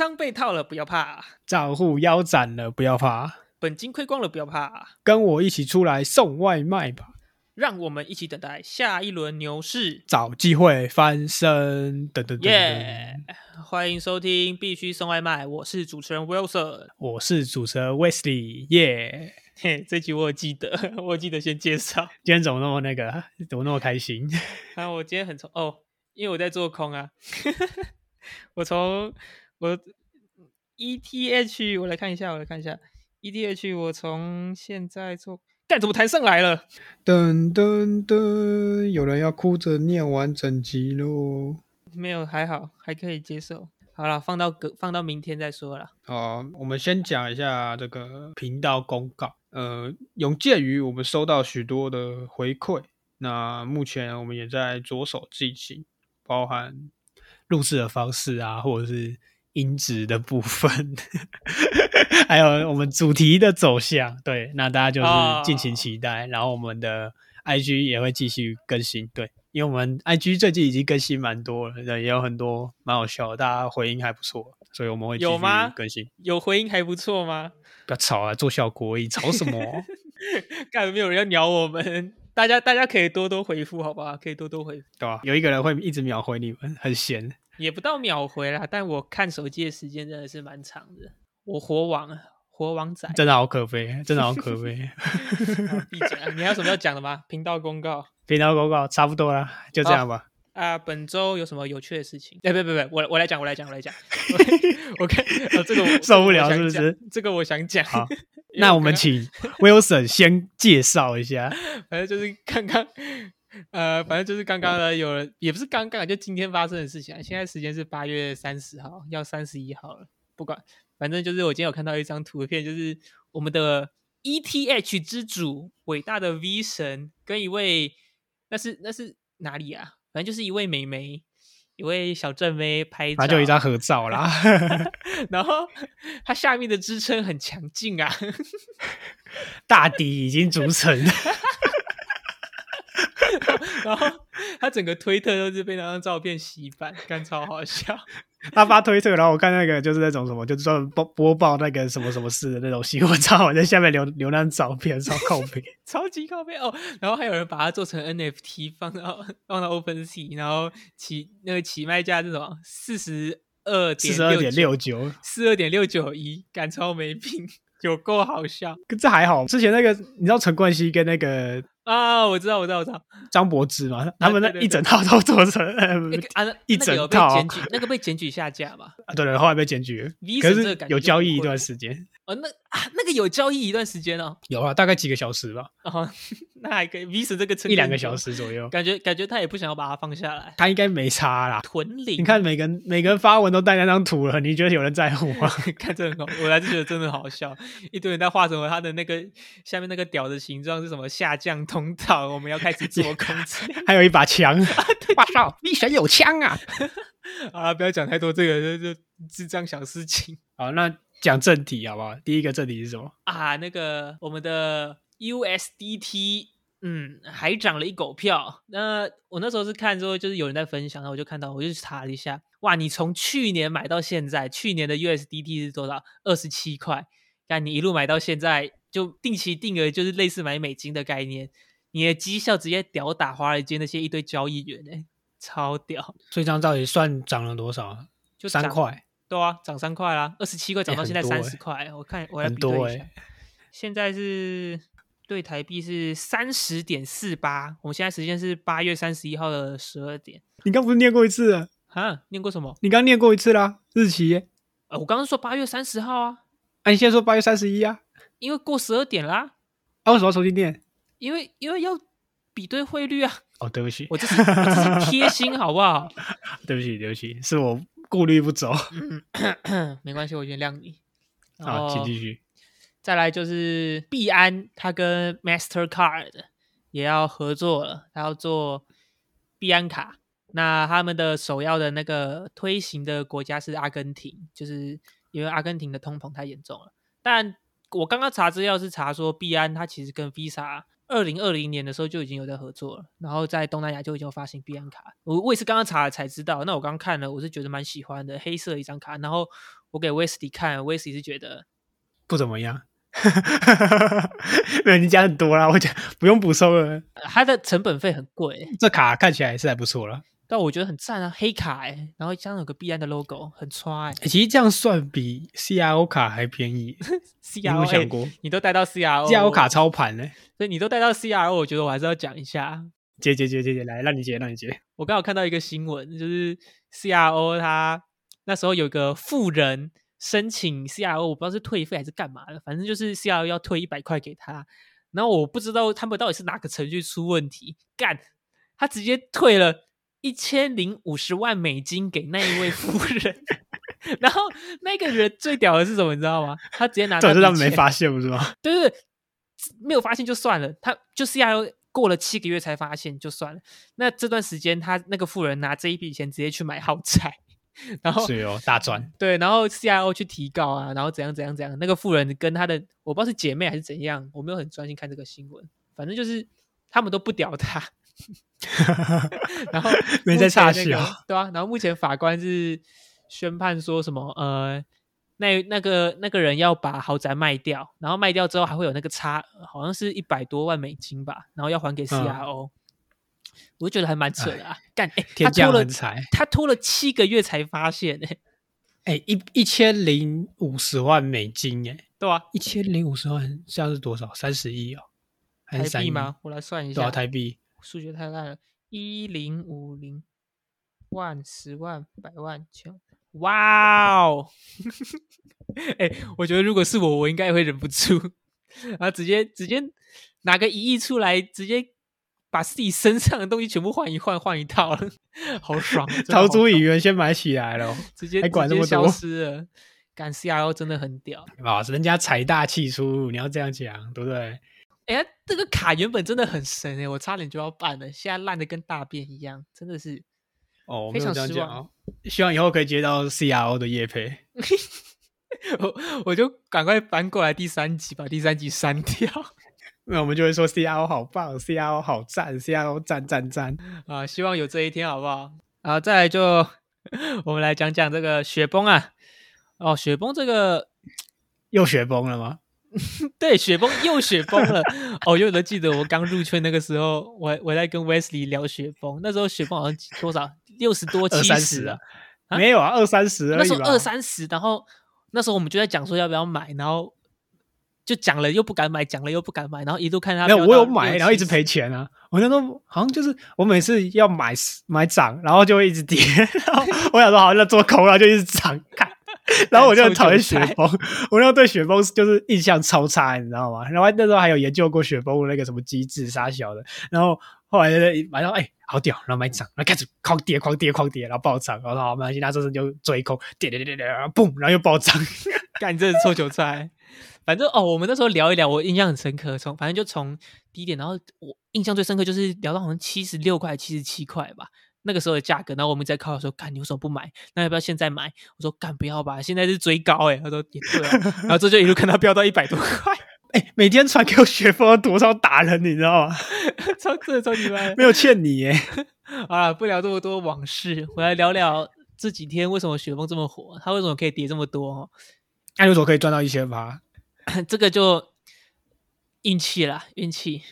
仓被套了不要怕，账户腰斩了不要怕，本金亏光了不要怕，跟我一起出来送外卖吧，让我们一起等待下一轮牛市。找机会翻身。等等等耶，欢迎收听必须送外卖，我是主持人 Wilson。我是主持人 Wesley，耶、嘿，这集我有记得，我有记得先介绍。今天怎么那么那个，怎么那么开心？啊，我今天很从哦，因为我在做空啊，我从我 ETH 我来看一下，我来看一下 ETH，我从现在做，干怎么弹上来了？噔噔噔，有人要哭着念完整集喽。没有，还好，还可以接受。好了，放到隔放到明天再说了。好，我们先讲一下这个频道公告。呃，有鉴于我们收到许多的回馈，那目前我们也在着手进行，包含录制的方式啊，或者是音质的部分，还有我们主题的走向。对，那大家就是敬请期待。然后我们的 IG 也会继续更新。对，因为我们 IG 最近已经更新蛮多了，对，也有很多蛮好笑，大家回应还不错，所以我们会继续有吗更新。有回音还不错吗？不要吵啊，做效果而已，吵什么？干没有人要鸟我们，大家大家可以多多回复，好不好？可以多多回复，对吧、有一个人会一直秒回你们，很闲。也不到秒回啦，但我看手机的时间真的是蛮长的。我活王啊，活王仔，真的好可悲，真的好可悲。闭嘴啊！你还有什么要讲的吗？频道公告频道公告差不多了，就这样吧。啊，本周有什么有趣的事情？哎，不不不，我我来讲，我来讲，我来讲。我看哦，这个我受不了是不是讲这个我想讲。好那我们刚请 Wilson 先介绍一下。反正就是刚刚，呃，反正就是刚刚呢，有人也不是刚刚，就今天发生的事情啊。现在时间是八月三十号，要三十一号了。不管，反正就是我今天有看到一张图片，就是我们的 ETH 之主，伟大的 V 神，跟一位那是那是哪里啊？反正就是一位美眉，一位小正妹拍照，就一张合照啦。然后它下面的支撑很强劲啊。大底已经组成，然后他整个推特都是被那张照片洗版，干超好笑。他发推特，然后我看那个就是那种什么，就是专门播播报那个什么什么事的那种新闻，超我在下面留留那张照片，超靠背。超级靠背哦，然后还有人把它做成 NFT 放到放到 OpenSea，然后起那个起卖价是什么？四十二点四十二点六九，四二点六九一，赶超没品，有够好笑可这还好。之前那个你知道陈冠希跟那个啊！我知道，我知道，我知道。张柏芝嘛，他们那一整套都做成，呃那个 啊，一整套被检举，那个被检举下架嘛？啊对对，后来被检举可是有交易一段时间，哦，那啊，那个有交易一段时间哦。有啊，大概几个小时吧，哦，那还可以。V 神这个撑一两个小时左右。感觉感觉他也不想要把它放下来。他应该没差啦。屯领，你看每个人每个人发文都带那张图了，你觉得有人在乎吗？看这我还是觉得真的好笑。一堆人在画什么，他的那个下面那个屌的形状是什么下降通道，我们要开始做空之类的。还有一把枪，哇操，力神有枪啊！好了，不要讲太多这个，就就智障小事情好，那讲正题好不好？第一个正题是什么？啊。那个我们的 USDT，嗯，还涨了一狗票。那我那时候是看之后，就是有人在分享，然后我就看到，我就去查了一下，哇，你从去年买到现在，去年的 USDT 是多少？二十七块。但你一路买到现在，就定期定额，就是类似买美金的概念。你的绩效直接屌打华尔街那些一堆交易员哎、超屌！所以这样到底算涨了多少？就，三块，对啊，涨三块啦，二十七块涨到现在三十块，我看我来很比对一下，现在是对台币是三十点四八，我们现在时间是八月三十一号的十二点。你刚不是念过一次啊？啊，念过什么？你刚念过一次啦，日期耶。呃，我刚刚说八月三十号啊，啊，你现在说八月三十一啊？因为过十二点啦，啊，为什么要重新念？因为因为要比对汇率啊，哦，对不起，我这是我这是贴心好不好？对不起，对不起，是我顾虑不周。嗯，没关系，我原谅你。然好，请后继续。再来就是币安，它跟 Mastercard 也要合作了，它要做币安卡。那他们的首要的那个推行的国家是阿根廷，就是因为阿根廷的通膨太严重了。但我刚刚查资料是查说，币安它其实跟 Visa 二零二零年的时候就已经有在合作了，然后在东南亚就已经有发行币安卡。我我也是刚刚查了才知道，那我刚看了，我是觉得蛮喜欢的，黑色一张卡。然后我给威斯蒂看，威斯蒂是觉得不怎么样。没有你讲很多啦，我讲不用补收了。它的成本费很贵，这卡看起来是还不错了。但我觉得很赞啊，黑卡哎，然后加上有个必安的 logo，很穿哎。其实这样算比 CRO 卡还便宜。CRO 想过，你都带到 CRO，CRO 卡超盘呢，所以你都带到 CRO，我觉得我还是要讲一下。接接接接接，来让你接让你接。我刚好看到一个新闻，就是 CRO 他那时候有个富人申请 CRO，我不知道是退费还是干嘛的，反正就是 CRO 要退一百块给他，然后我不知道他们到底是哪个程序出问题，干他直接退了。一千零五十万美金给那一位夫人，然后那个人最屌的是什么？你知道吗？他直接拿，这是他们没发现，不是吗？对对对，没有发现就算了，他就 CRO 过了七个月才发现就算了。那这段时间，他那个富人拿这一笔钱直接去买豪宅，然后是哦，大赚。对，然后 CIO 去提告啊，然后怎样怎样怎样。那个富人跟他的我不知道是姐妹还是怎样，我没有很专心看这个新闻，反正就是他们都不屌他。然后没在差戏啊，对啊。然后目前法官是宣判说什么？呃，那那个那个人要把豪宅卖掉，然后卖掉之后还会有那个差，好像是一百多万美金吧，然后要还给 CRO。我就觉得还蛮扯的啊！干，哎，他拖了他拖了七个月才发现，哎，哎，一一千零五十万美金，哎，对啊，一千零五十万，这样是多少？三十亿哦，台币吗？我来算一下，多少台币。数学太烂了，一零五零万十万百万千，哇哦！哎，我觉得如果是我，我应该也会忍不住，然后直接直接拿个一亿出来，直接把自己身上的东西全部换一换，换一套了，好爽！逃出影院先买起来了，直接还管这么多，消失了。干 C R O 真的很屌哇！人家财大气粗，你要这样讲，对不对？哎，这个卡原本真的很神哎，我差点就要办了，现在烂的跟大便一样，真的是哦，非常失望。希望以后可以接到 CRO 的叶配，我我就赶快翻过来第三集，把第三集删掉。那我们就会说 CRO 好棒，CRO 好赞，CRO 赞赞赞啊！希望有这一天，好不好？然后再来就 我们来讲讲这个雪崩啊。哦，雪崩这个 又雪崩了吗？对，雪崩又雪崩了 哦！有人记得我刚入圈那个时候，我我在跟 Wesley 聊雪崩，那时候雪崩好像多少六十多七十啊？没有啊，二三十那时候二三十，然后那时候我们就在讲说要不要买，然后就讲了又不敢买，讲了又不敢买，然后一路看他没有，我有买，然后一直赔钱啊！我那时候好像就是我每次要买买涨，然后就会一直跌，然后我想说好像做空了，就一直涨，看。然后我就很讨厌雪崩，我那时候对雪崩就是印象超差，你知道吗？然后那时候还有研究过雪崩那个什么机制啥小的，然后后来买到哎好屌，然后买涨，然后开始狂跌狂跌狂跌，然后爆涨，然后好没关系，那这次就追空，跌跌跌跌跌，然后嘣，然后又爆涨，干这是臭韭菜。反正哦，我们那时候聊一聊，我印象很深刻，从反正就从低点，然后我印象最深刻就是聊到好像七十六块、七十七块吧。那个时候的价格，然后我们在靠的时候，干你为什么不买？那要不要现在买？我说干不要吧，现在是追高哎。他说也对啊，然后这就一路看它飙到一百多块。哎，每天传给我雪峰多少打人，你知道吗？超的超级卖，没有欠你耶。好了，不聊这么多往事，回来聊聊这几天为什么雪峰这么火，他为什么可以跌这么多？那为什么可以赚到一千八？这个就运气啦，运气。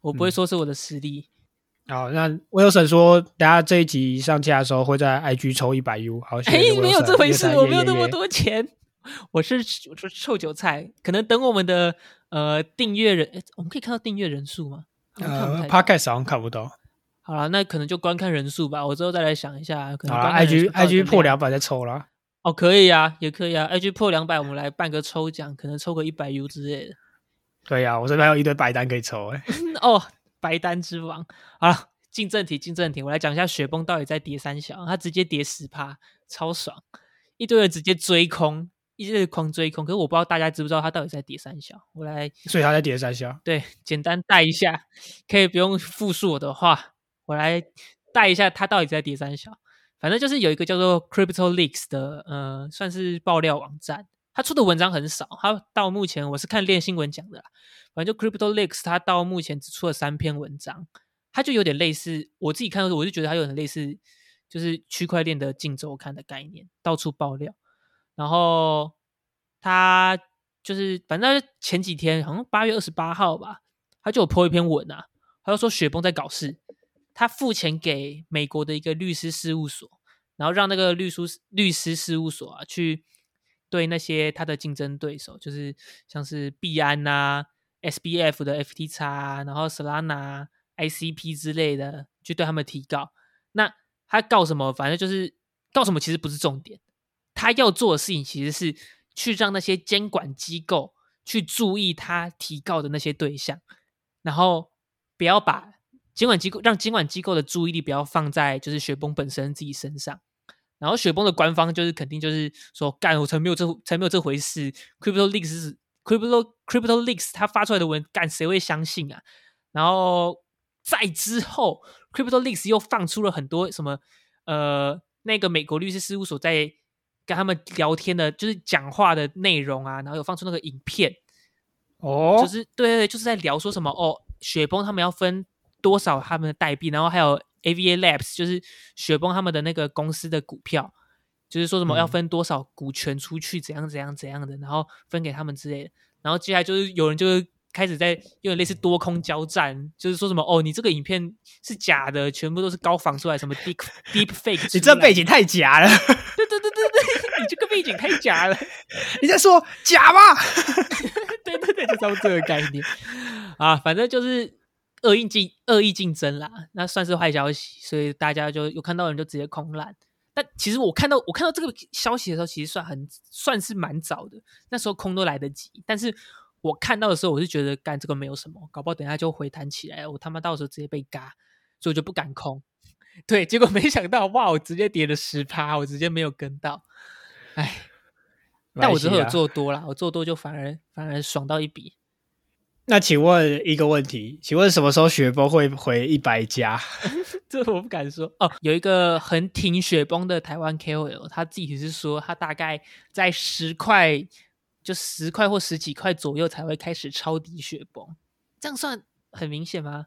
我不会说是我的实力。好，那威尔森说，等下这一集上架的时候会在 IG 抽一百 U。好，哎，没有这回事，我没有那么多钱。我是我是臭韭菜，可能等我们的呃订阅人，我们可以看到订阅人数吗？呃，Podcast 好像看不到。好了，那可能就观看人数吧。我之后再来想一下，可能 IG IG 破两百再抽了。哦，可以啊，也可以啊。IG 破两百，我们来办个抽奖，可能抽个一百 U 之类的。对呀，我这边还有一堆白单可以抽哎。哦。白单之王，好了，进正题，进正题，我来讲一下雪崩到底在跌三小，它直接跌十趴，超爽，一堆人直接追空，一直狂追空，可是我不知道大家知不知道它到底在跌三小，我来，所以它在跌三小，对，简单带一下，可以不用复述我的话，我来带一下它到底在跌三小，反正就是有一个叫做 Crypto Leaks 的，呃，算是爆料网站，他出的文章很少，他到目前我是看链新闻讲的啦，反正就 Crypto Leaks，他到目前只出了三篇文章，他就有点类似我自己看的时候，我就觉得他有点类似，就是区块链的竞周刊的概念，到处爆料。然后他就是反正前几天好像八月二十八号吧，他就有 po 一篇文啊，他就说雪崩在搞事，他付钱给美国的一个律师事务所，然后让那个律师律师事务所啊去。对那些他的竞争对手，就是像是币安呐、SBF 的 FTX 啊，然后 Solana、ICP 之类的，去对他们提告。那他告什么？反正就是告什么，其实不是重点。他要做的事情其实是去让那些监管机构去注意他提告的那些对象，然后不要把监管机构让监管机构的注意力不要放在就是雪崩本身自己身上。然后雪崩的官方就是肯定就是说干，我才没有这才没有这回事。Crypto Leaks 是 Crypto Crypto Leaks，他发出来的文干谁会相信啊？然后在之后，Crypto Leaks 又放出了很多什么呃，那个美国律师事务所在跟他们聊天的，就是讲话的内容啊，然后有放出那个影片哦，就是对对对，就是在聊说什么哦，雪崩他们要分多少他们的代币，然后还有。Ava Labs 就是雪崩他们的那个公司的股票，就是说什么要分多少股权出去，怎样怎样怎样的，然后分给他们之类的。然后接下来就是有人就是开始在有点类似多空交战，就是说什么哦，你这个影片是假的，全部都是高仿出来，什么 Deep Deep Fake，你这背景太假了。对对对对对，你这个背景太假了。你在说假吗？对对对，就差不多这个概念啊，反正就是。恶意竞恶意竞争啦，那算是坏消息，所以大家就有看到人就直接空烂。但其实我看到我看到这个消息的时候，其实算很算是蛮早的，那时候空都来得及。但是我看到的时候，我是觉得干这个没有什么，搞不好等下就回弹起来，我他妈到时候直接被嘎，所以我就不敢空。对，结果没想到哇，我直接跌了十趴，我直接没有跟到。哎，但我之后有做多啦，我做多就反而反而爽到一笔。那请问一个问题，请问什么时候雪崩会回一百家？这我不敢说哦。有一个很挺雪崩的台湾 KOL，他自己是说，他大概在十块，就十块或十几块左右才会开始抄底雪崩。这样算很明显吗？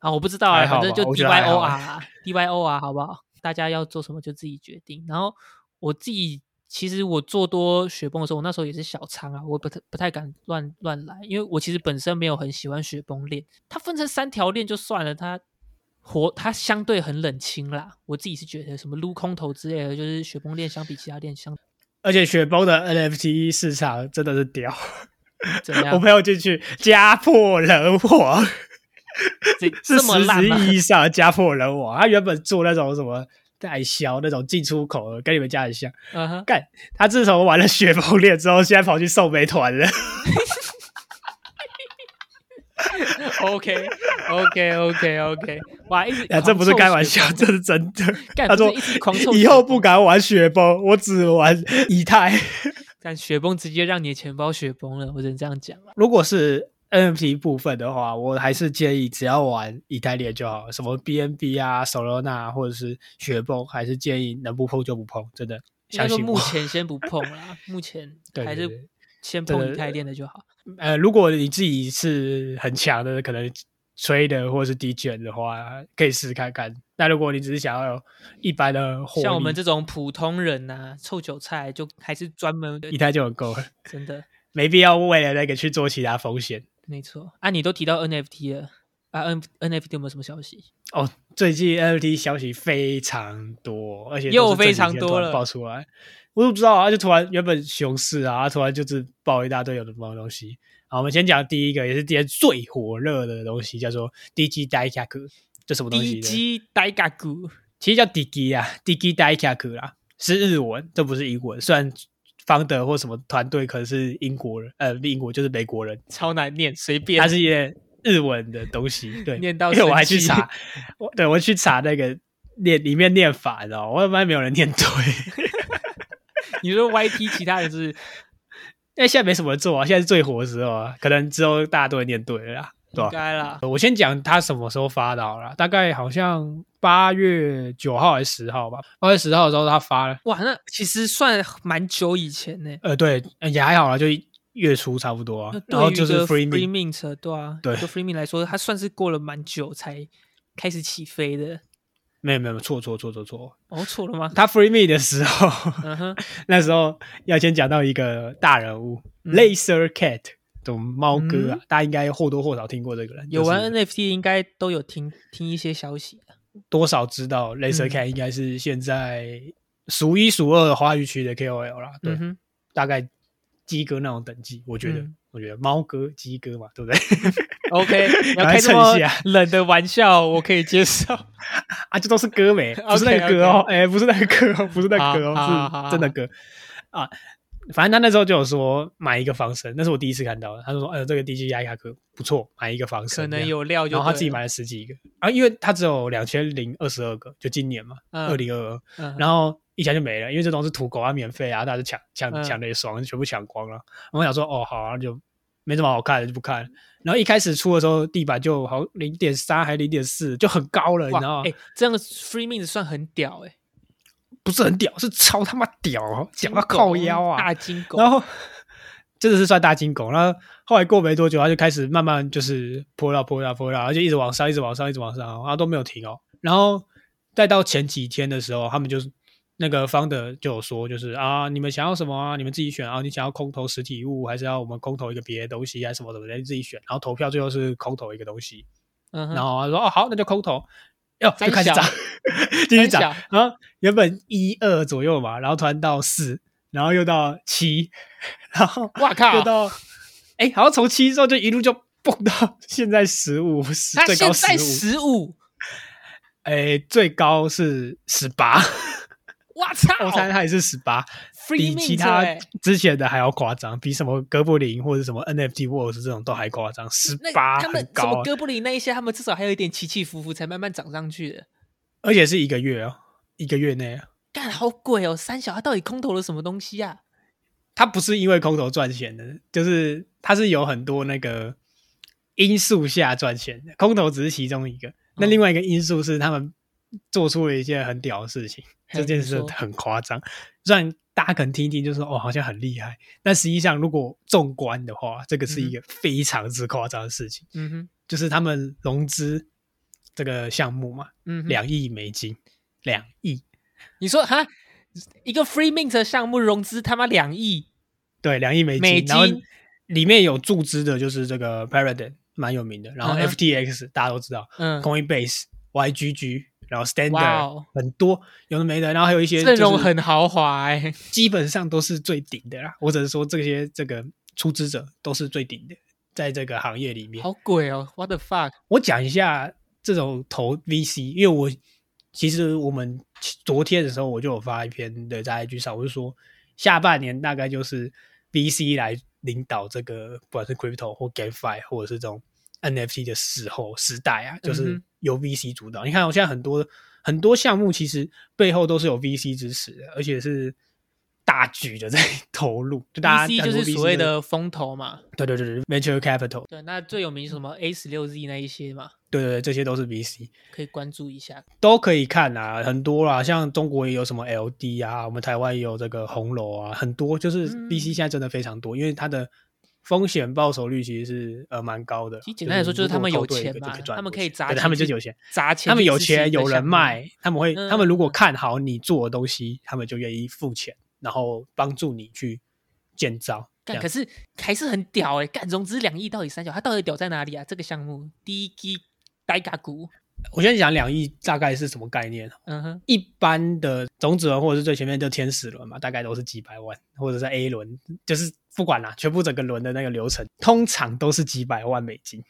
啊，我不知道啊，反正就 D Y O R D Y O R，好不好？大家要做什么就自己决定。然后我自己。其实我做多雪崩的时候，我那时候也是小仓啊，我不太不太敢乱乱来，因为我其实本身没有很喜欢雪崩链，它分成三条链就算了，它活它相对很冷清啦。我自己是觉得什么撸空头之类的，就是雪崩链相比其他链相，而且雪崩的 NFT 市场真的是屌，怎样？我朋友进去家破人亡，这是实质意义上家破人亡。他原本做那种什么。代销那种进出口，跟你们家很像。干，他自从玩了雪崩链之后，现在跑去送美团了。OK，OK，OK，OK，哇！一直这不是开玩笑，这是真的。他说以后不敢玩雪崩，我只玩以太。但雪崩直接让你的钱包雪崩了，我只能这样讲了。如果是。NFT 部分的话，我还是建议只要玩以太链就好，什么 BNB 啊、Solana 或者是雪崩，还是建议能不碰就不碰，真的。相信目前先不碰啦，目前还是先碰以太链的就好。呃，如果你自己是很强的，可能吹的或者是低卷的话，可以试试看看。那如果你只是想要有一般的，像我们这种普通人呐，臭韭菜，就还是专门以太 就很够了，真的 没必要为了那个去做其他风险。没错啊，你都提到 NFT 了啊，N NFT 有没有什么消息？哦，最近 NFT 消息非常多，而且又非常多了爆出来，我都不知道啊，就突然原本熊市啊，突然就是爆一大堆有的没的东西。好，我们先讲第一个，也是今天最火热的东西，叫做 DG Daikaku，这什么东西？DG Daikaku 其实叫 DG 啊，DG Daikaku 啦，是日文，这不是英文，虽然。方德或什么团队可能是英国人，呃，英国就是美国人，超难念，随便。它是一日文的东西，对，念到因为我还去查，我对我去查那个念里面念法，你知道，我发现没有人念对。你说 YT 其他人是，因为现在没什么做啊，现在是最火的时候啊，可能之后大家都会念对了。对吧？应该啦。我先讲他什么时候发的好了，大概好像八月九号还是十号吧。八月十号的时候他发了，哇，那其实算蛮久以前呢。呃，对，呃也还好啦，就月初差不多啊。然后就是 Free Free Me，Mint，对啊，对就 Free Mint 来说，它算是过了蛮久才开始起飞的。没有没有错错错错错，哦，错了吗？他 Free Me 的时候，嗯哼，那时候要先讲到一个大人物、嗯 Laser Cat 这种猫哥啊，嗯大家应该或多或少听过这个人，有玩 NFT 应该都有听听一些消息的。多少知道 Laser 嗯 Cat 应该是现在数一数二的华语区的 KOL 啦，对，嗯，大概鸡哥那种等级，我觉得，嗯我觉得猫哥、鸡哥嘛，对不对？OK，你要赶快开这么蹭一下冷的玩笑，我可以接受。啊，这都是歌没，不是那个歌哦，哎、不是那个歌哦，不是那个歌哦，是真的歌啊。反正他那时候就有说买一个防身，那是我第一次看到的。他就说，呃，这个 DJI 卡壳不错，买一个防身，可能。有料就，然后他自己买了十几个啊，因为他只有两千零二十二个，就今年嘛，嗯二零二二，嗯，然后一下就没了，因为这种是土狗啊，免费啊，大家就抢抢嗯抢的也爽，全部抢光了。我想说，哦，好啊，就没什么好看的，就不看了。然后一开始出的时候，地板就好零点三还零点四，就很高了，你知道哇，吗？哎，这样的 Free Mint 算很屌哎，不是很屌，是超他妈屌哦，讲到靠腰啊大，金狗，然后 真的是算大金狗。然后后来过没多久，他就开始慢慢就是破到破到破到，而且一直往上，一直往上，一直往上，然后都没有停哦。然后再到前几天的时候，他们就是那个方的就有说，就是啊，你们想要什么啊？你们自己选啊。你想要空投实体物，还是要我们空投一个别的东西，还是什么什么的，你自己选。然后投票最后是空投一个东西。嗯，然后他说哦好，那就空投，哟就开始涨，继续涨，然后原本一二左右嘛，然后突然到四，然后又到七，然后哇靠又，到哎，好像从七之后就一路就蹦到 现在十五，十最高在十五，哎，最高是十八，我操！我猜它也是十八比其他欸之前的还要夸张，比什么哥布林或者什么 NFT Wars 这种都还夸张，十八他们很高啊，什么哥布林那一些，他们至少还有一点起起伏伏，才慢慢涨上去的。而且是一个月哦，一个月内啊。干好鬼哦！三小他到底空投了什么东西啊？他不是因为空投赚钱的，就是他是有很多那个因素下赚钱的，空投只是其中一个。那嗯另外一个因素是他们做出了一件很屌的事情，嘿这件事很夸张，让大家可能听一听就说哦好像很厉害，但实际上如果纵观的话，这个是一个非常之夸张的事情，嗯哼，就是他们融资这个项目嘛，嗯哼，两亿美金，两亿，你说哈，一个 Free Mint 的项目融资他妈两亿，对，两亿美金，美然后金里面有注资的就是这个 Paradigm，蛮有名的，然后 FTX、大家都知道嗯，，Coinbase、YGG，然后哦很多有的没的，然后还有一些阵容很豪华哎、基本上都是最顶的啦。我只是说这些这个出资者都是最顶的，在这个行业里面。好鬼哦！What the fuck？我讲一下这种投 VC，因为我其实我们昨天的时候我就有发一篇的在 IG 上，我就说下半年大概就是 VC 来领导这个不管是 crypto 或 GameFi 或者是这种 NFT 的时候时代啊，就嗯是由 VC 主导。你看，我现在很多很多项目其实背后都是有 VC 支持的，而且是大举的在 投入，就大家 VC 就是所谓的风投嘛。对对对对 venture capital，对，那最有名是什么 A 十六 Z 那一些嘛，对对对，这些都是 VC。可以关注一下。都可以看啊，很多啦，像中国也有什么 LD 啊，我们台湾也有这个红楼啊，很多就是嗯 VC 现在真的非常多，因为它的风险报酬率其实是呃蛮高的。其实简单来说，就是他们有钱嘛他们可以砸钱他们就有钱，砸钱，他们有钱有人脉，，他们会，嗯他们如果看好你做的东西，他们就愿意付钱，然后帮助你去建造。干可是还是很屌哎、干融资两亿到底三角，它到底屌在哪里啊？这个项目第一季呆嘎股，我先讲两亿大概是什么概念。嗯哼，一般的种子轮或者是最前面就天使轮嘛，大概都是几百万，或者是 A 轮，就是不管啦，全部整个轮的那个流程，通常都是几百万美金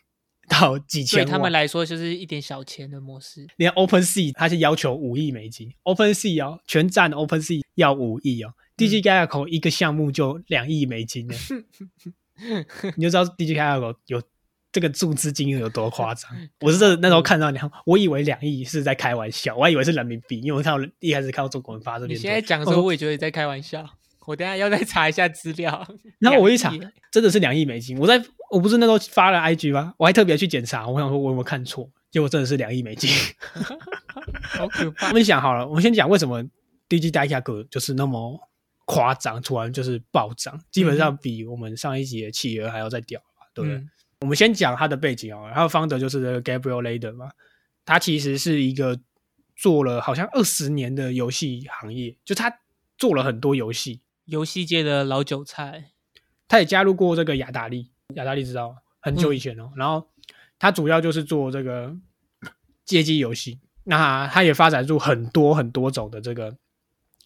到几千万。对他们来说就是一点小钱的模式。连 Open Sea 它是要求五亿美金，Open Sea 哦，全站 Open Sea 要五亿哦。DG g a l a c o 一个项目就两亿美金呢，你就知道 DG g a l a c o 有这个注资金额有多夸张。我是这那时候看到两，我以为两亿是在开玩笑，我还以为是人民币，因为我看到一开始看到中国人发这边，你现在讲的时候，我也觉得你在开玩笑。我等下要再查一下资料。然后我一查，真的是两亿美金。我在我不是那时候发了 IG 吗？我还特别去检查，我想说我有没有看错，结果真的是两亿美金。好可怕我。们想好了，我们先讲为什么 DG 代价格就是那么夸张，突然就是暴涨，基本上比我们上一集的企鹅还要再屌吧，对不对？嗯我们先讲他的背景哦，他的 founder 就是这个 Gabriel Lader 嘛，他其实是一个做了好像二十年的游戏行业，就他做了很多游戏，游戏界的老韭菜，他也加入过这个雅达利，雅达利知道吗？很久以前哦。然后他主要就是做这个街机游戏，那他也发展出很多很多种的这个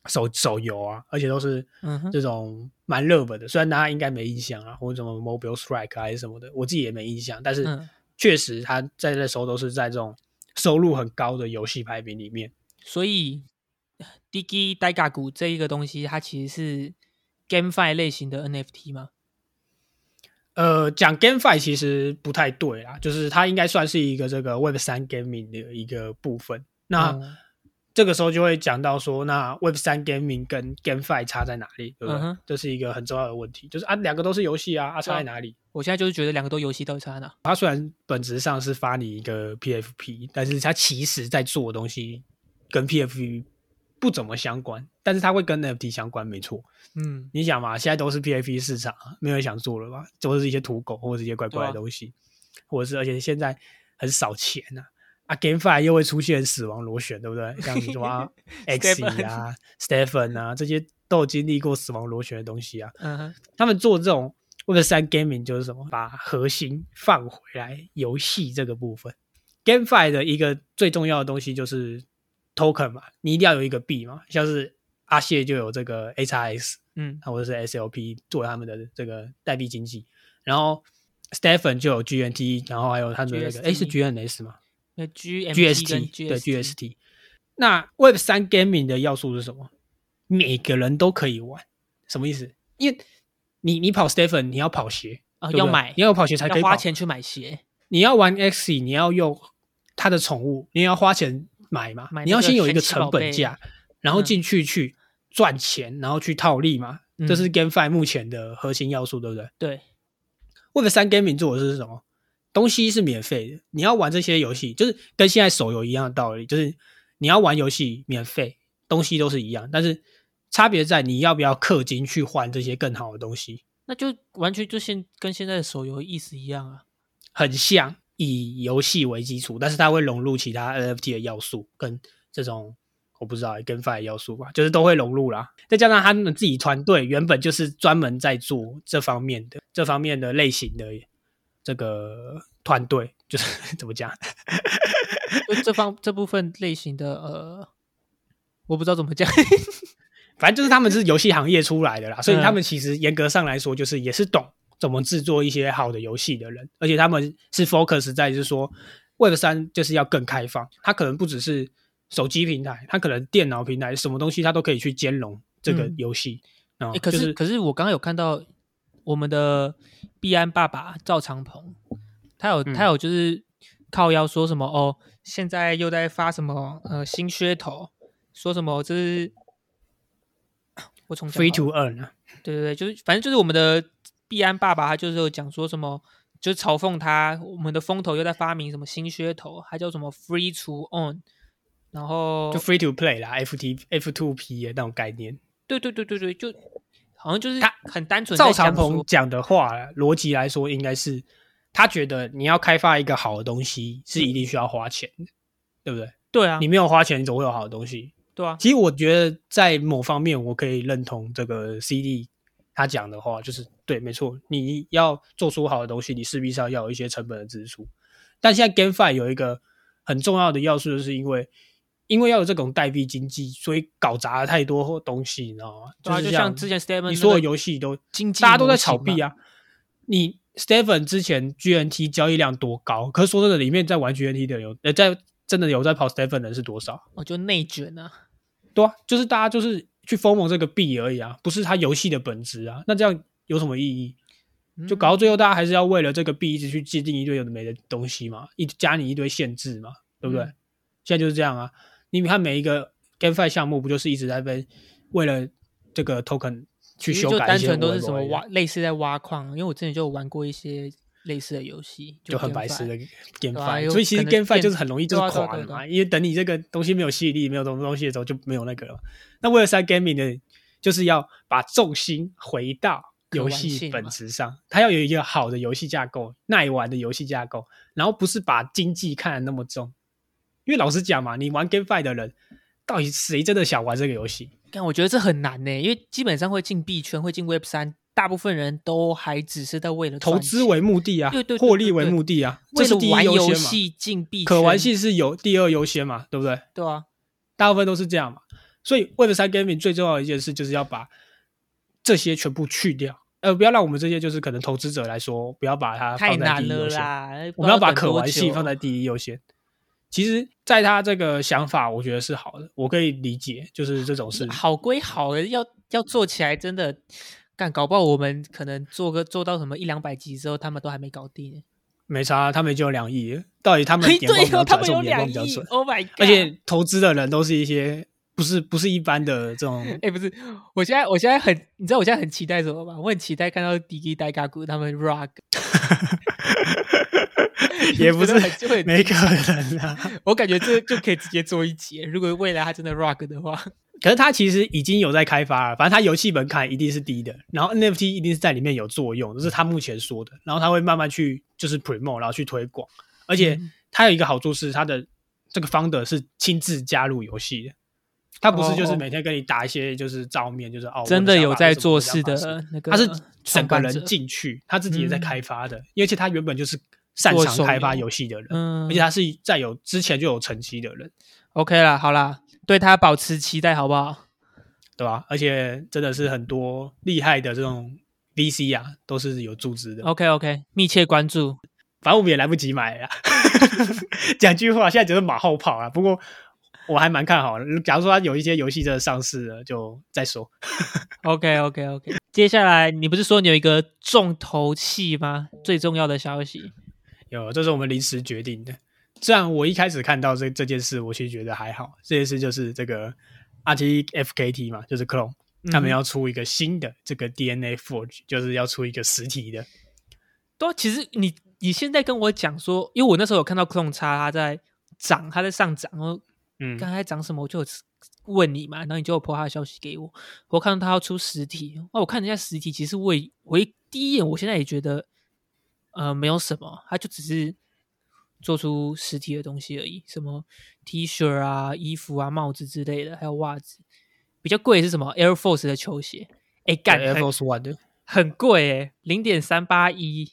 手手游啊，而且都是这种蛮热门的。虽然大家应该没印象啊，或者什么 Mobile Strike 啊还是什么的，我自己也没印象，但是嗯确实他在那时候都是在这种收入很高的游戏排名里面。所以 Digi 代嘎股这一个东西，它其实是 GameFi 类型的 NFT 吗？呃，讲 GameFi 其实不太对啦，就是它应该算是一个这个 Web 三 gaming 的一个部分。那、哦这个时候就会讲到说，那 Web 三 gaming 跟 GameFi 差在哪里，对不对？这是一个很重要的问题，就是啊，两个都是游戏啊，啊，差在哪里？我现在就是觉得两个都游戏到底差在哪？它虽然本质上是发你一个 PFP，但是它其实在做的东西跟 PFP 不怎么相关，但是它会跟 NFT 相关，没错。嗯，你想嘛，现在都是 PFP 市场啊，没有人想做了吧？都是一些土狗或者是一些怪怪的东西，或者是而且现在很少钱呐、啊。GameFi 又会出现死亡螺旋，对不对？像什么 X 啊、Stephen 啊这些都有经历过死亡螺旋的东西啊。嗯哼，他们做这种 Web 三 gaming 就是什么，把核心放回来游戏这个部分。GameFi 的一个最重要的东西就是 token 嘛，你一定要有一个币嘛，像是阿谢就有这个 HRS，嗯或者是 SLP 做他们的这个代币经济，然后 Stephen 就有 GNT，然后还有他们的那个诶是 GNS 吗那 G M 跟？GST 对 GST。那 Web 三 gaming 的要素是什么？每个人都可以玩，什么意思？因为你你跑 Stephen，你要跑鞋啊，要买你要跑鞋才可以花。钱去买鞋，你要玩 X，你要用他的宠物，你也要花钱买嘛。买你要先有一个成本价，然后嗯进去去赚钱，然后去套利嘛。嗯这是 GameFi 目前的核心要素，对不对对，？Web 三 Gaming 做的是什么？东西是免费的，你要玩这些游戏，就是跟现在手游一样的道理，就是你要玩游戏免费，东西都是一样，但是差别在你要不要氪金去换这些更好的东西。那就完全就现跟现在的手游意思一样啊。很像以游戏为基础，但是它会融入其他 NFT 的要素跟这种我不知道 GameFi 的要素吧，就是都会融入啦。再加上他们自己团队原本就是专门在做这方面的这方面的类型的这个团队，就是 怎么讲？就这方这部分类型的呃，我不知道怎么讲。反正就是他们是游戏行业出来的啦，所以嗯他们其实严格上来说，就是也是懂怎么制作一些好的游戏的人，而且他们是 focus 在就是说 Web 三就是要更开放，它可能不只是手机平台，它可能电脑平台什么东西它都可以去兼容这个嗯游戏啊、欸可、就是可是我刚刚有看到我们的币安爸爸赵长鹏，他有、嗯。他有就是靠腰说什么哦，现在又在发什么呃新噱头，说什么这是 我从 free to earn 啊，对对对，就是反正就是我们的币安爸爸，他就是有讲说什么，就是嘲讽他，我们的风投又在发明什么新噱头，还叫什么 free to own，然后就 free to play 啦，FT F two P 的那种概念。对对对对对，就好像就是他很单纯在赵。长鹏讲的话逻辑来说，应该是他觉得你要开发一个好的东西是一定需要花钱的，对不对？对啊，你没有花钱，你总会有好的东西？对啊，其实我觉得在某方面，我可以认同这个 CD 他讲的话，就是对，没错，你要做出好的东西，你势必上要有一些成本的支出。但现在 GameFi 有一个很重要的要素，就是因为因为要有这种代币经济，所以搞砸了太多东西，你知道吗？对就像之前 Stephen 你所有那个游戏都经济大家都在炒币啊。你 Stephen 之前 GNT 交易量多高？可是说真的，里面在玩 GNT 的有，呃，在真的有在跑 Stephen 的人是多少？哦就内卷啊，对啊，就是大家就是去疯魔这个币而已啊，不是它游戏的本质啊。那这样有什么意义？就搞到最后，大家还是要为了这个币一直去界定一堆有的没的东西嘛，一加你一堆限制嘛，对不对？嗯现在就是这样啊。你看每一个 GameFi 项目，不就是一直在被为了这个 token 去修改一些单纯都是什么挖，类似在挖矿，因为我之前就玩过一些类似的游戏，就很白痴的 GameFi，、所以其实 GameFi 电就是很容易就是垮了嘛，因为等你这个东西没有吸引力，没有什么东西的时候就没有那个了嘛。那为了三 Gaming 的，就是要把重心回到游戏本质上，它要有一个好的游戏架构，耐玩的游戏架构，然后不是把经济看得那么重。因为老实讲嘛，你玩 GameFi 的人，到底谁真的想玩这个游戏？但我觉得这很难呢，因为基本上会进币圈、会进 Web 三，大部分人都还只是在为了投资为目的啊对对，对获利为目的啊，这是第一玩游优先嘛。戏进币圈，可玩性是有第二优先嘛，对不对？对啊，大部分都是这样嘛。所以 Web 三 Gaming 最重要的一件事就是要把这些全部去掉，呃，不要让我们这些就是可能投资者来说，不要把它太放在难了。啦！我们要把可玩性放在第一优先。其实，在他这个想法，我觉得是好的，我可以理解，就是这种事。好归好，要要做起来真的干，搞不好我们可能做个做到什么一两百集之后，他们都还没搞定。没差，他们就有两亿，到底他们嘿，眼光对哦，他比较准，是我们有们眼光两亿比较准。，Oh my god！而且投资的人都是一些不是不是一般的这种哎、不是，我现在我现在很，你知道我现在很期待什么吗？我很期待看到迪基戴嘎古他们 rock，也不是会没可能啊。我感觉这就可以直接做一集。如果未来他真的 rock 的话，可是他其实已经有在开发了，反正他游戏门槛一定是低的，然后 NFT 一定是在里面有作用，这是他目前说的。然后他会慢慢去就是 promote，然后去推广，而且他有一个好处是，他的这个 founder 是亲自加入游戏的，他不是就是哦每天跟你打一些就是照面，就是哦真的有在做事事的那个，他是整个人进，去，他自己也在嗯开发的，而且他原本就是擅长开发游游戏的人，嗯而且他是在有之前就有成绩的人，OK 啦，好啦，对他保持期待，好不好？对吧？而且真的是很多厉害的这种 VC 啊，都是有注资的。OK OK，密切关注。反正我们也来不及买了，讲句话，现在只是马后炮啊。不过我还蛮看好的，假如说他有一些游戏真的上市了，就再说。OK OK OK，接下来你不是说你有一个重头戏吗？最重要的消息，有，这是我们临时决定的。虽然我一开始看到这这件事，我其实觉得还好。这件事就是这个 RTFKT 嘛，就是 Clone，他们嗯要出一个新的这个 DNA Forge，就是要出一个实体的。对啊，其实你你现在跟我讲说，因为我那时候有看到 Clone 叉它在涨，它在上涨，然后嗯，刚才讲什么，我就有问你嘛，然后你就有 po 他的消息给我，我看到他要出实体，哦，我看了一下实体，其实我也我一第一眼我现在也觉得，呃，没有什么，他就只是做出实体的东西而已，什么 T 恤啊、衣服啊、帽子之类的，还有袜子，比较贵的是什么？Air Force 的球鞋，哎，干 Air Force One 的。很贵哎，零点三八一，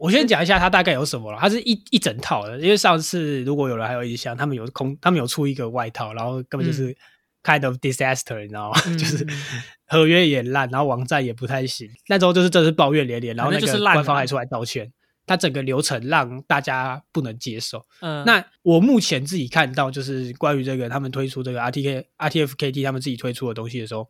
我先讲一下它大概有什么了，它是一一整套的。因为上次如果有人还有印象，他们有空，他们有出一个外套，然后根本就是 kind of disaster，你知道吗？嗯就是 合约也烂，然后网站也不太行。那时候就是真是抱怨连连，然后那个官方还出来道歉，它整个流程让大家不能接受。嗯，那我目前自己看到，就是关于这个他们推出这个 RTK RTFKT 他们自己推出的东西的时候，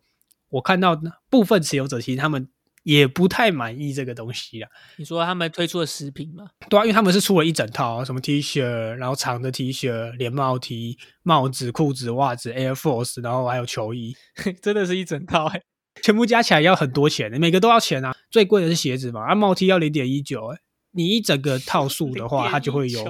我看到部分持有者其实他们也不太满意这个东西啊。你说他们推出的食品吗，对啊，因为他们是出了一整套啊，什么 T 恤，然后长的 T 恤、连帽 T、帽子、裤子、袜子、Air Force，然后还有球衣，真的是一整套哎，全部加起来要很多钱，每个都要钱啊。最贵的是鞋子嘛，啊，帽 T 要零点一九，哎，你一整个套 数的话，它就会有。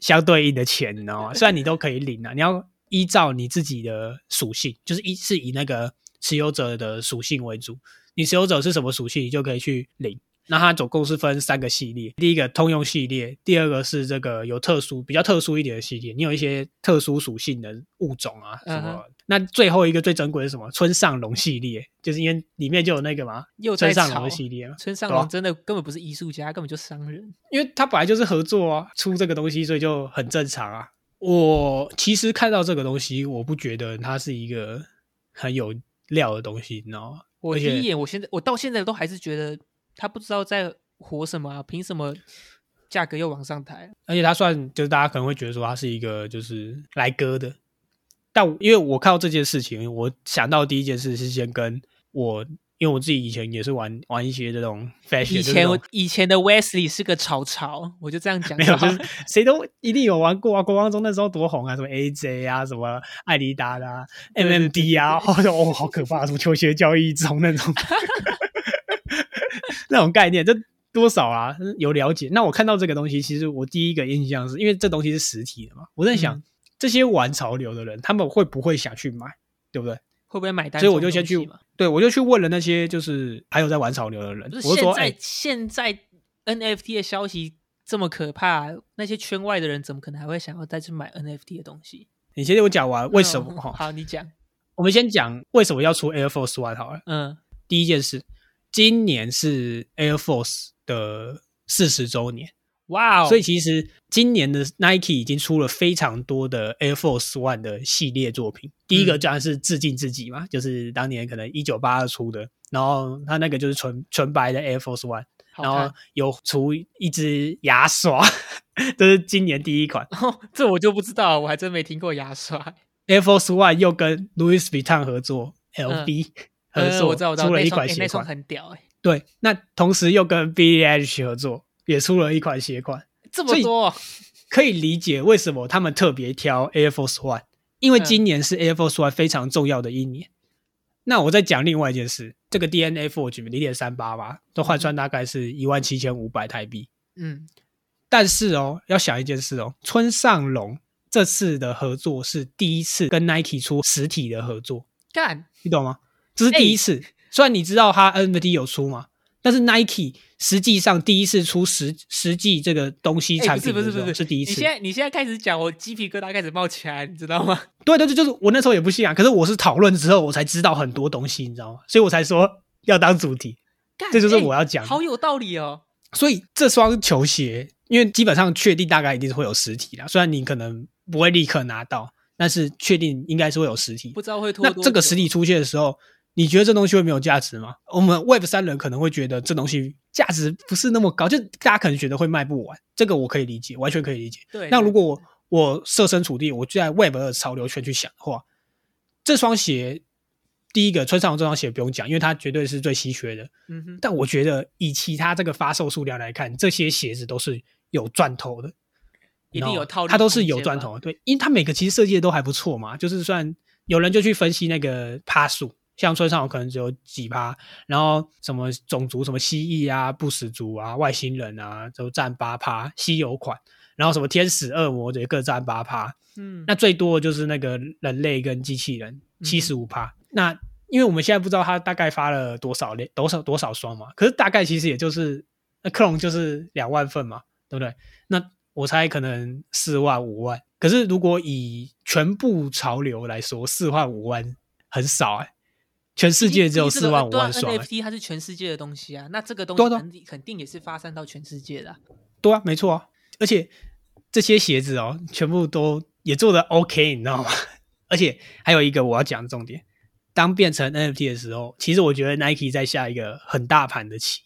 相对应的钱，你知道吗？虽然你都可以领啊，你要依照你自己的属性，就是一是以那个持有者的属性为主。你持有者是什么属性，你就可以去领。那它总共是分三个系列，第一个通用系列，第二个是这个有特殊、比较特殊一点的系列，你有一些特殊属性的物种啊什么。那最后一个最珍贵的是什么？村上龙系列，就是因为里面就有那个嘛，又村上龙的系列嘛。村上龙真的根本不是艺术家，根本就商人。因为他本来就是合作啊，出这个东西，所以就很正常啊。我其实看到这个东西，我不觉得它是一个很有料的东西，你知道吗？我第一眼，我现在我到现在都还是觉得他不知道在火什么、啊，凭什么价格又往上抬？而且他算就是大家可能会觉得说他是一个就是来割的，但我因为我看到这件事情，我想到第一件事是先跟我因为我自己以前也是玩玩一些这种 fashion，以前我以前的 Wesley 是个潮潮，我就这样讲没有，就是谁都一定有玩过啊。国光中那时候多红啊，什么 AJ 啊，什么艾迪达的、MMD 啊，哦哦，好可怕，什么球鞋交易中那种 那种概念，这多少啊有了解。那我看到这个东西，其实我第一个印象是因为这东西是实体的嘛，我在想、嗯这些玩潮流的人，他们会不会想去买，对不对？会不会买单所以？我就先去，对我就去问了那些就是还有在玩潮流的人，我说，现在、哎、现在 NFT 的消息这么可怕，那些圈外的人怎么可能还会想要再去买 NFT 的东西？你先给我讲完为什么 好，你讲。我们先讲为什么要出 Air Force One 好了。嗯第一件事，今年是 Air Force 的四十周年，哇哦，所以其实今年的 Nike 已经出了非常多的 Air Force One 的系列作品。第一个嗯当然是致敬自己嘛，就是当年可能一九八二出的，然后它那个就是纯纯白的 Air Force One，然后有出一支牙刷，这是今年第一款哦，这我就不知道，我还真没听过牙刷。Air Force One 又跟 Louis Vuitton 合作，LV 合呃，作，出了一款鞋款。很屌哎、对，那同时又跟 Billie Eilish 合作，也出了一款鞋款，这么多哦，可以理解为什么他们特别挑 Air Force One，因为嗯今年是 Air Force One 非常重要的一年。那我再讲另外一件事，这个 DNA Forge 零点三八吧，都换算大概是一万七千五百台币。嗯，但是哦，要想一件事哦，村上隆这次的合作是第一次跟 Nike 出实体的合作，干，你懂吗？这是第一次。虽然你知道他 NFT 有出嘛，但是 Nike 实际上第一次出实实际这个东西产品的时候不是不是是第一次。你现在你现在开始讲，我鸡皮疙瘩开始冒起来，你知道吗？对 对对，就是我那时候也不信啊，可是我是讨论之后我才知道很多东西，你知道吗？所以我才说要当主题。干这就是哎我要讲的好有道理哦。所以这双球鞋，因为基本上确定大概一定是会有实体啦，虽然你可能不会立刻拿到，但是确定应该是会有实体不。知道会拖那这个实体出现的时候，你觉得这东西会没有价值吗？我们 Web 三人可能会觉得这东西价值不是那么高，就大家可能觉得会卖不完，这个我可以理解，完全可以理解。对，那如果我我设身处地，我就在 Web 二潮流圈去想的话，这双鞋，第一个穿上这双鞋不用讲，因为它绝对是最稀缺的。嗯哼，但我觉得以其他这个发售数量来看，这些鞋子都是有赚头的，一定有套利它都是有赚头的。对，因为它每个其实设计的都还不错嘛，就是算有人就去分析那个趴数。像村上可能只有几趴，然后什么种族什么蜥蜴啊、不死族啊、外星人啊，都占八趴，稀有款。然后什么天使、恶魔也各占八趴，嗯，那最多的就是那个人类跟机器人嗯七十五趴。那因为我们现在不知道它大概发了多少类多少多少双嘛，可是大概其实也就是那克隆就是两万份嘛，对不对？那我猜可能四万五万。可是如果以全部潮流来说，四万五万很少哎、全世界只有四万五万双、欸。NFT 它是全世界的东西啊，那这个东西肯定肯定也是发散到全世界的啊、对啊，没错啊，而且这些鞋子哦，全部都也做的 OK，你知道吗？而且还有一个我要讲的重点，当变成 NFT 的时候，其实我觉得 Nike 在下一个很大盘的棋。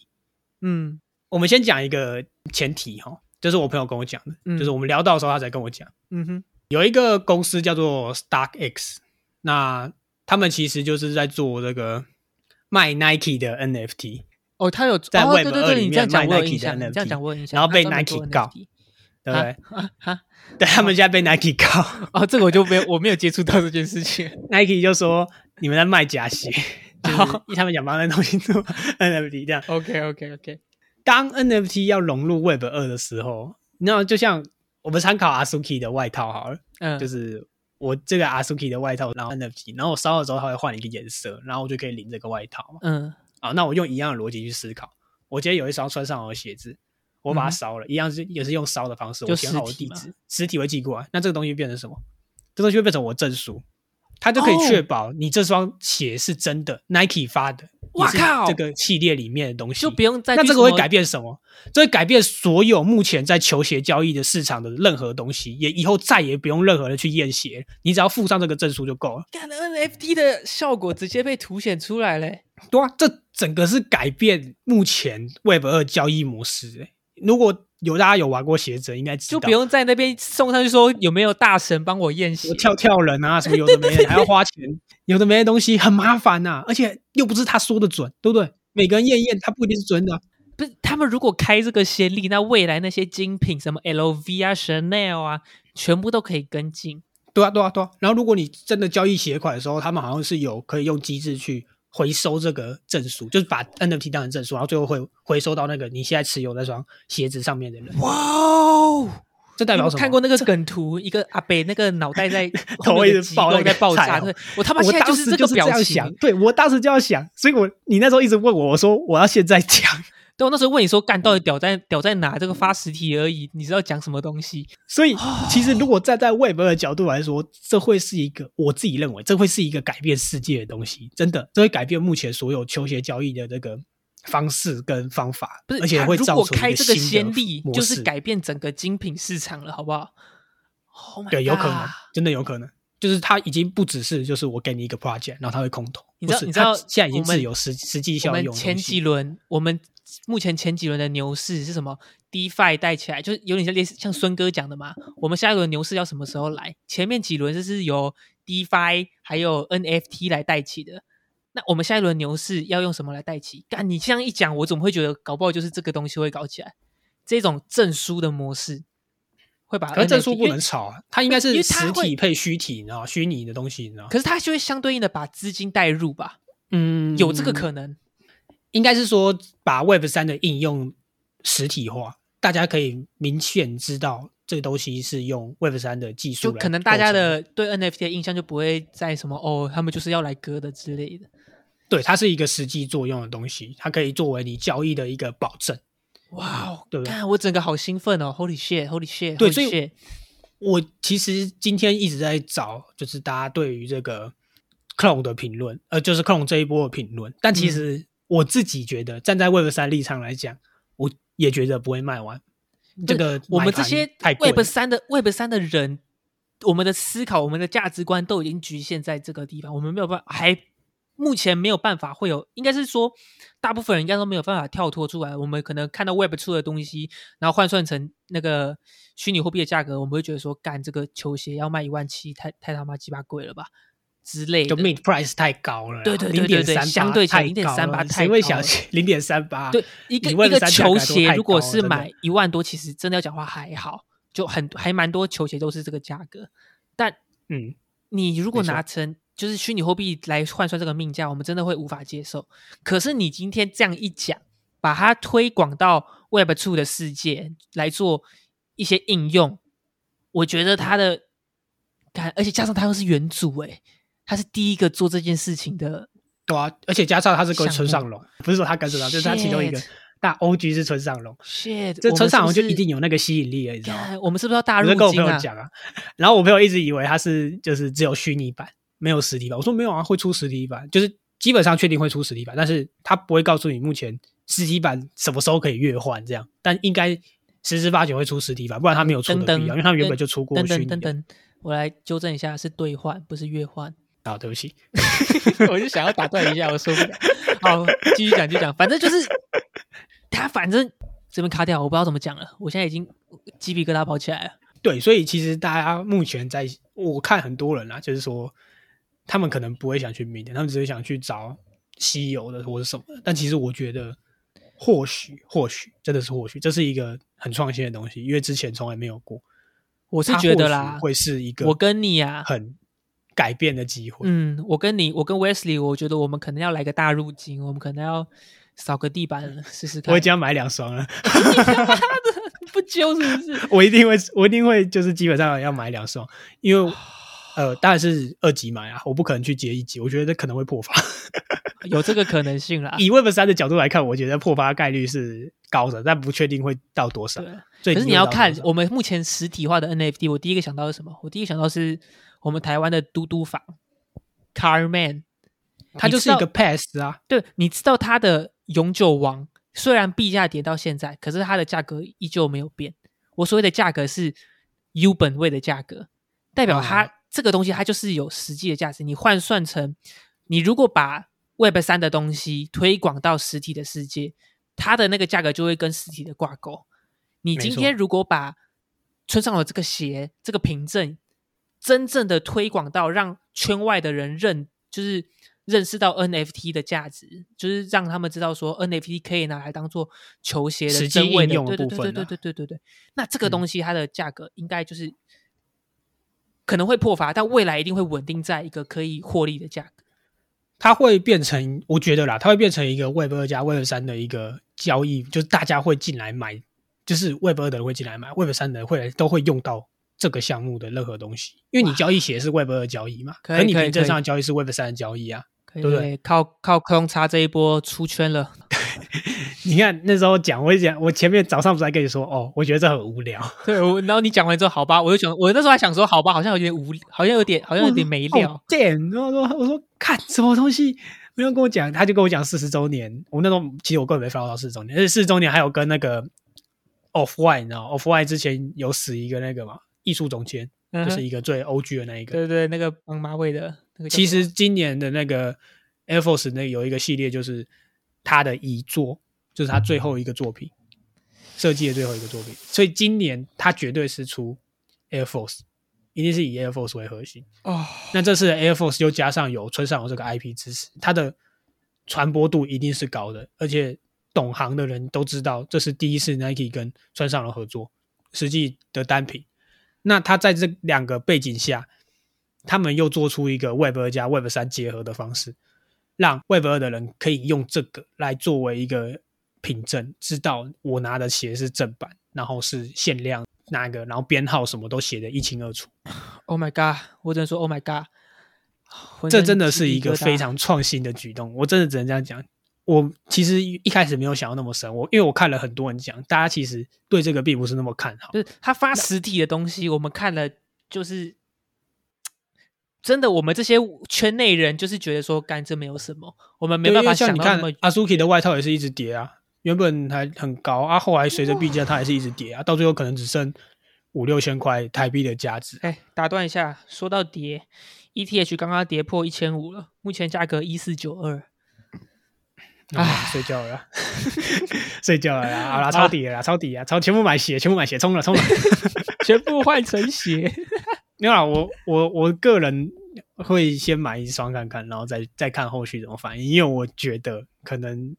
嗯。我们先讲一个前提哈、哦，就是我朋友跟我讲的，嗯。就是我们聊到的时候他才跟我讲，嗯哼，有一个公司叫做 StockX，那他们其实就是在做这个卖 Nike 的 NFT。哦，他有在哦 Web 2对对对，里面卖 Nike 的 NFT 然后被 Nike 告对不对？啊啊 对他们现在被 Nike 告 哦，这个我就没有我没有接触到这件事情。Nike 就说你们在卖假鞋，就是他们想把那东西做 NFT 这样。OK OK OK，当 NFT 要融入 Web 二的时候，你知道，就像我们参考 Asuki 的外套好了，嗯，就是我这个 Asuki 的外套，然后 NFT，然后我烧了之后它会换一个颜色，然后我就可以领这个外套嘛。嗯。啊，那我用一样的逻辑去思考，我今天有一双穿上我的鞋子，我把它嗯。烧了，一样是也是用烧的方式，就我填好我地址，实体会寄过来，那这个东西变成什么？这东西会变成我证书，它就可以哦确保你这双鞋是真的、Nike 发的，哇靠这个系列里面的东西，就不用再那这个会改变什么？这会改变所有目前在球鞋交易的市场的任何东西，也以后再也不用任何人去验鞋，你只要附上这个证书就够了。看 NFT 的效果直接被凸显出来嘞。对啊，这整个是改变目前 Web 二交易模式、欸。如果有大家有玩过鞋子，应该知道，就不用在那边送上去说有没有大神帮我验鞋。跳跳人啊，什么有的没的，还要花钱，有的没的东西很麻烦呐、而且又不是他说的准，对不对？每个人验验，他不一定是准的。不是他们如果开这个先例，那未来那些精品什么 LV 啊、Chanel 啊，全部都可以跟进。对啊，对啊，对啊。然后如果你真的交易鞋款的时候，他们好像是有可以用机制去回收这个证书，就是把 NFT 当成证书，然后最后会回收到那个你现在持有那双鞋子上面的人。哇哦！这代表什么？看过那个梗图，一个阿北那个脑袋在 头一直爆在爆炸，对我他妈我现在当时就是这个表情。想，对我当时就要想，所以我你那时候一直问我，我说我要现在讲，对我那时候问你说，干到底屌在屌在哪？这个发实体而已，你知道讲什么东西？所以其实如果站在 Web 的角度来说，这会是一个我自己认为这会是一个改变世界的东西，真的，这会改变目前所有球鞋交易的这个方式跟方法，不是，而且会他如果造成一开这个先例，就是改变整个精品市场了，好不好？Oh 对，有可能真的有可能。就是它已经不只是就是我给你一个 project，然后它会空投，你知道你知道现在已经是有实实际效用前几轮，我们目前前几轮的牛市是什么？DeFi 带起来，就是有点像类似像孙哥讲的嘛。我们下一轮牛市要什么时候来？前面几轮就是由 DeFi 还有 NFT 来带起的。那我们下一轮牛市要用什么来带起？干，你这样一讲，我怎么会觉得搞不好就是这个东西会搞起来？这种证书的模式会把可是证书不能炒啊，它应该是实体配虚体，你知道吗虚拟的东西，你知道吗？可是它就会相对应的把资金带入吧，嗯有这个可能。应该是说把 Web 三的应用实体化，大家可以明显知道这个东西是用 Web 三的技术就可能大家的对 NFT 的印象就不会在什么哦，他们就是要来割的之类的。对它是一个实际作用的东西，它可以作为你交易的一个保证。哇哦，对不对看我整个好兴奋哦！Holy shit，Holy shit，对 holy 所以我其实今天一直在找，就是大家对于这个 Clone 的评论，呃，就是 Clone 这一波的评论。但其嗯实我自己觉得，站在 Web 三立场来讲，我也觉得不会卖完。这个我们这些 Web 了三的 Web 三的人，我们的思考、我们的价值观都已经局限在这个地方，我们没有办法，还目前没有办法会有，应该是说，大部分人应该都没有办法跳脱出来。我们可能看到 Web 出的东西，然后换算成那个虚拟货币的价格，我们会觉得说，干这个球鞋要卖一万七，太太他妈鸡巴贵了吧之类的就的。mid price 太高了，对对对零点三对对相对起来太高了0.38太谁会高了想 零点三八？对，一个一个球鞋，如果是买一万多，其实真的要讲话还好，就很还蛮多球鞋都是这个价格。但嗯，你如果拿成就是虚拟货币来换算这个命价，我们真的会无法接受。可是你今天这样一讲，把它推广到 Web Two 的世界来做一些应用，我觉得它的感，而且加上它又是元祖诶，他是第一个做这件事情的对啊，而且加上他是跟村上龙，不是说他跟村上，就是他其中一个大 OG 是村上龙，shit。这村上龙就一定有那个吸引力了，你知道吗？我们是不是要大入我就跟我？朋友讲啊，然后我朋友一直以为他是就是只有虚拟版，没有实体版。我说没有啊，会出实体版，就是基本上确定会出实体版，但是他不会告诉你目前实体版什么时候可以月换这样，但应该十之八九会出实体版，不然他没有出的必要，因为他原本就出过等虚拟我来纠正一下，是兑换，不是月换。啊，对不起，我就想要打断一下，我受不了。好，继续讲，继续讲，反正就是他，反正这边卡掉，我不知道怎么讲了。我现在已经鸡皮疙瘩跑起来了。对，所以其实大家目前在我看很多人啊，就是说他们可能不会想去明年，他们只是想去找稀有的或者什么的。但其实我觉得，或许或许真的是或许，这是一个很创新的东西，因为之前从来没有过。我是觉得啦，会是一个我跟你啊，很改变的机会。嗯，我跟你，我跟 Wesley，我觉得我们可能要来个大入金，我们可能要扫个地板 试试看。我已经要买两双了，不揪是不是？我一定会，我一定会，就是基本上要买两双，因为呃，当然是二级买啊，我不可能去接一级，我觉得可能会破发。有这个可能性啦。以 Web 三的角度来看，我觉得破发概率是高的，但不确定会到多少。对，可是你要看我们目前实体化的 NFT，我第一个想到是什么？我第一个想到是我们台湾的嘟嘟房 Carman，它就是一个 pass 啊，对，你知道它的永久王虽然币价跌到现在，可是它的价格依旧没有变。我所谓的价格是 U 本位的价格，代表它、哦这个东西它就是有实际的价值。你换算成，你如果把 Web 三的东西推广到实体的世界，它的那个价格就会跟实体的挂钩。你今天如果把村上的这个鞋、这个凭证，真正的推广到让圈外的人认，就是认识到 NFT 的价值，就是让他们知道说 NFT 可以拿来当做球鞋的真伪的，应用的对对对对部分啊对对对对。那这个嗯东西它的价格应该就是可能会破发，但未来一定会稳定在一个可以获利的价格。它会变成，我觉得啦，它会变成一个 Web 二加 Web 三的一个交易，就是大家会进来买，就是 Web 二的人会进来买，Web 三的人会来都会用到这个项目的任何东西，因为你交易写是 Web 二交易嘛，可你凭证上的交易是 Web 三的交易啊。对不对靠靠克隆叉这一波出圈了，你看那时候讲，我讲我前面早上不是还跟你说，哦，我觉得这很无聊，对，我然后你讲完之后，好吧，我就想，我那时候还想说，好吧，好像有点无，好像有点，好像有点没料哦。然后说我说看什么东西，不用跟我讲，他就跟我讲四十周年，我那时候其实我根本没 follow 到四十周年，而且四十周年还有跟那个 Off White，你知道 Off White 之前有死一个那个嘛艺术总监，嗯就是一个最 OG 的那一个。对对，那个绑马尾的那个其，实今年的那个 Air Force 那有一个系列，就是他的遗作，就是他最后一个作品设计的最后一个作品，所以今年他绝对是出 Air Force，一定是以 Air Force 为核心。哦，那这次的 Air Force 又加上有村上有这个 IP 支持，它的传播度一定是高的，而且懂行的人都知道，这是第一次 Nike 跟村上的合作，实际的单品。那他在这两个背景下，他们又做出一个 Web 二加 Web 三结合的方式，让 Web 二的人可以用这个来作为一个凭证，知道我拿的鞋是正版，然后是限量那个，然后编号什么都写的一清二楚。Oh my god！我只能说 Oh my god！这真的是一个非常创新的举动，我真的只能这样讲。我其实一开始没有想到那么深，我因为我看了很多人讲，大家其实对这个并不是那么看好。就是他发实体的东西，我们看了就是真的，我们这些圈内人就是觉得说，干这没有什么，我们没办法像你看想到那么阿苏 k 的外套也是一直跌啊，原本还很高啊，后来随着币价它还是一直跌啊，到最后可能只剩五六千块台币的价值。哎，打断一下，说到跌，ETH 刚刚跌破一千五了，目前价格一四九二。啊，睡觉了，睡觉了啦，好啦，抄底了啦，抄底啊，抄全部买鞋，全部买鞋，冲了，冲了。全部换成鞋。没有啦，我我我个人会先买一双看看，然后再再看后续怎么反应，因为我觉得可能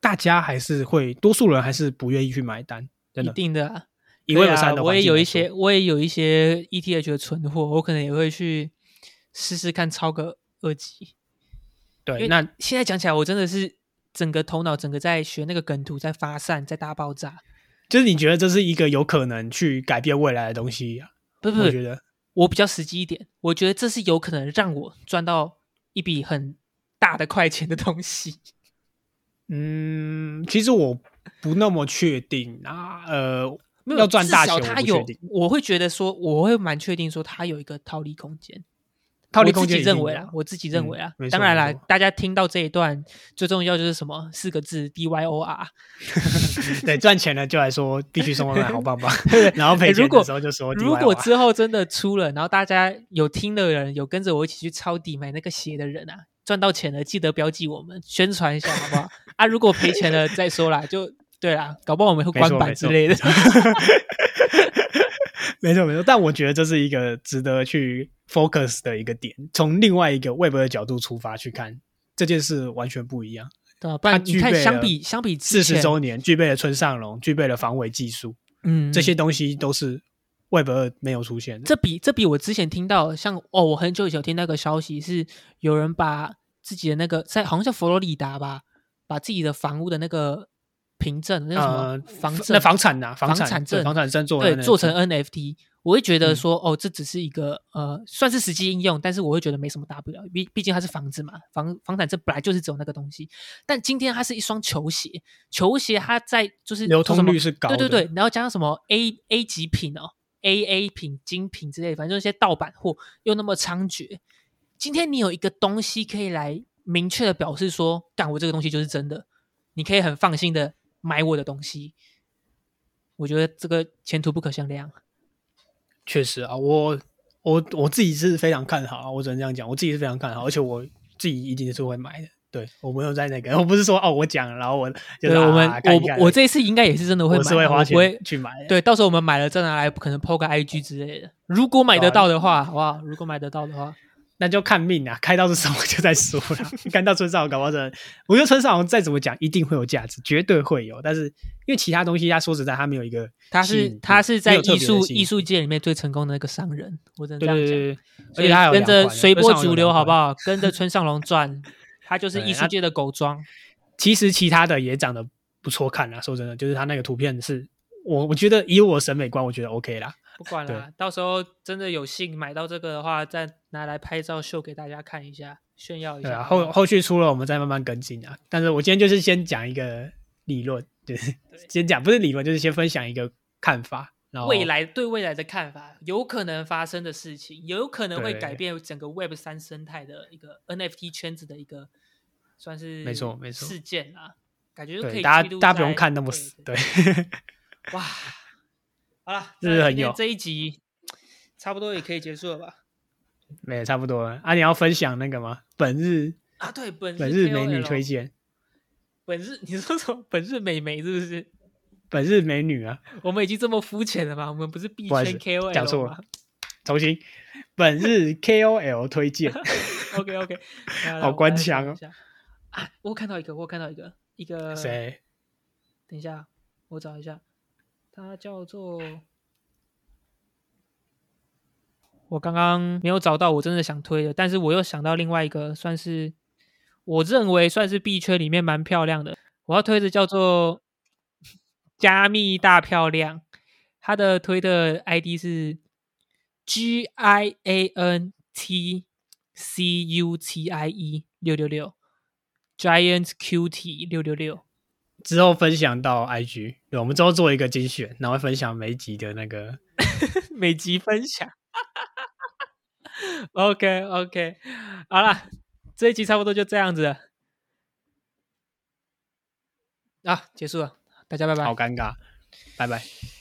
大家还是会，多数人还是不愿意去买单，真一的。定的啊，以对 Web 啊三的我也有一些，我也有一些 ETH 的存货，我可能也会去试试看抄个二级。因对，那现在讲起来，我真的是整个头脑整个在学那个梗图，在发散，在大爆炸。就是你觉得这是一个有可能去改变未来的东西啊？不不不，我觉得我比较实际一点，我觉得这是有可能让我赚到一笔很大的快钱的东西。嗯，其实我不那么确定啊，呃，没有要赚大至钱，他有我会觉得说，我会蛮确定说它有一个套利空间。套利空间认为啦，我自己认为啊嗯。当然啦，大家听到这一段最重要就是什么四个字 D Y O R。对，赚钱了就来说必须送外卖好棒棒，然后哎赔钱如果的时候就说 DIY 如果啊之后真的出了，然后大家有听的人，有跟着我一起去抄底买那个鞋的人啊，赚到钱了记得标记我们，宣传一下好不好？啊，如果赔钱了再说啦，就对啦，搞不好我们会关版没错没错之类的。没错没错，但我觉得这是一个值得去 focus 的一个点，从另外一个 Web 的角度出发去看这件事，完全不一样。对啊，不然它你看，相比相比之四十，周年具备了村上龙，具备了防伪技术，嗯，这些东西都是 Web 二没有出现的。这比这比我之前听到，像哦，我很久以前听到一个消息，是有人把自己的那个在好像叫佛罗里达吧，把自己的房屋的那个凭证，那什么、呃，房证，那房产呐、房产证房产证做对，做成 NFT，我会觉得嗯说，哦，这只是一个呃，算是实际应用，但是我会觉得没什么大不了，毕毕竟它是房子嘛，房房产证本来就是只有那个东西。但今天它是一双球鞋，球鞋它在就是流通率是高，对对对，然后加上什么 A A 级品哦，AA 品、精品之类，反正就是一些盗版货又那么猖獗。今天你有一个东西可以来明确的表示说，干我这个东西就是真的，你可以很放心的买我的东西。我觉得这个前途不可限量。确实啊，我我我自己是非常看好啊，我只能这样讲，我自己是非常看好，而且我自己一定是会买的。对我没有在那个，我不是说哦，我讲，然后我就是对，我们我我这一次应该也是真的会买，我是会去买，对，到时候我们买了再拿来可能 PO 个 IG 之类的。如果买得到的话，好不好？如果买得到的话，那就看命啊，开到是什么就再说了。看到村上龙，搞不好真的，我觉得村上龙再怎么讲，一定会有价值，绝对会有。但是因为其他东西，他说实在，他没有一个他是他是在艺术艺术界里面最成功的那个商人，我只能这样讲。对对对对，而所以且他有跟着随波逐流，好不好？跟着村上龙转，他就是艺术界的狗庄。其实其他的也长得不错看啊，说真的，就是他那个图片是我我觉得以我审美观，我觉得 OK 啦。不管了，到时候真的有幸买到这个的话，再拿来拍照秀给大家看一下，炫耀一下。后后续出了我们再慢慢跟进啊。但是我今天就是先讲一个理论，就是先讲不是理论，就是先分享一个看法。然后未来对未来的看法，有可能发生的事情，有可能会改变整个 Web 三生态的一个 NFT 圈子的一个算是没错没错事件啊，感觉就可以大家大家不用看那么死，对对对 哇，好了，是不是很有这一集差不多也可以结束了吧？没有差不多了啊。你要分享那个吗？本日啊，对，本本日日美女推荐，本日你说什么？本日美眉是不是？本日美女啊，我们已经这么肤浅了吗？我们不是必圈不好意思 KOL 吗讲错了重新，本日 KOL 推荐？OK OK，好官腔哦啊！我看到一个，我看到一个，一个？谁？等一下，我找一下，他叫做……我刚刚没有找到我真的想推的，但是我又想到另外一个，算是我认为算是币圈里面蛮漂亮的。我要推的叫做加密大漂亮，他的推的 ID 是 G I A N T C U T I E 六六六 Giant Q T 六六六。之后分享到 IG，对，我们之后做一个精选，然后分享每集的那个。每集分享。OK OK，好了，这一集差不多就这样子了。啊，结束了，大家拜拜。好尴尬，拜拜。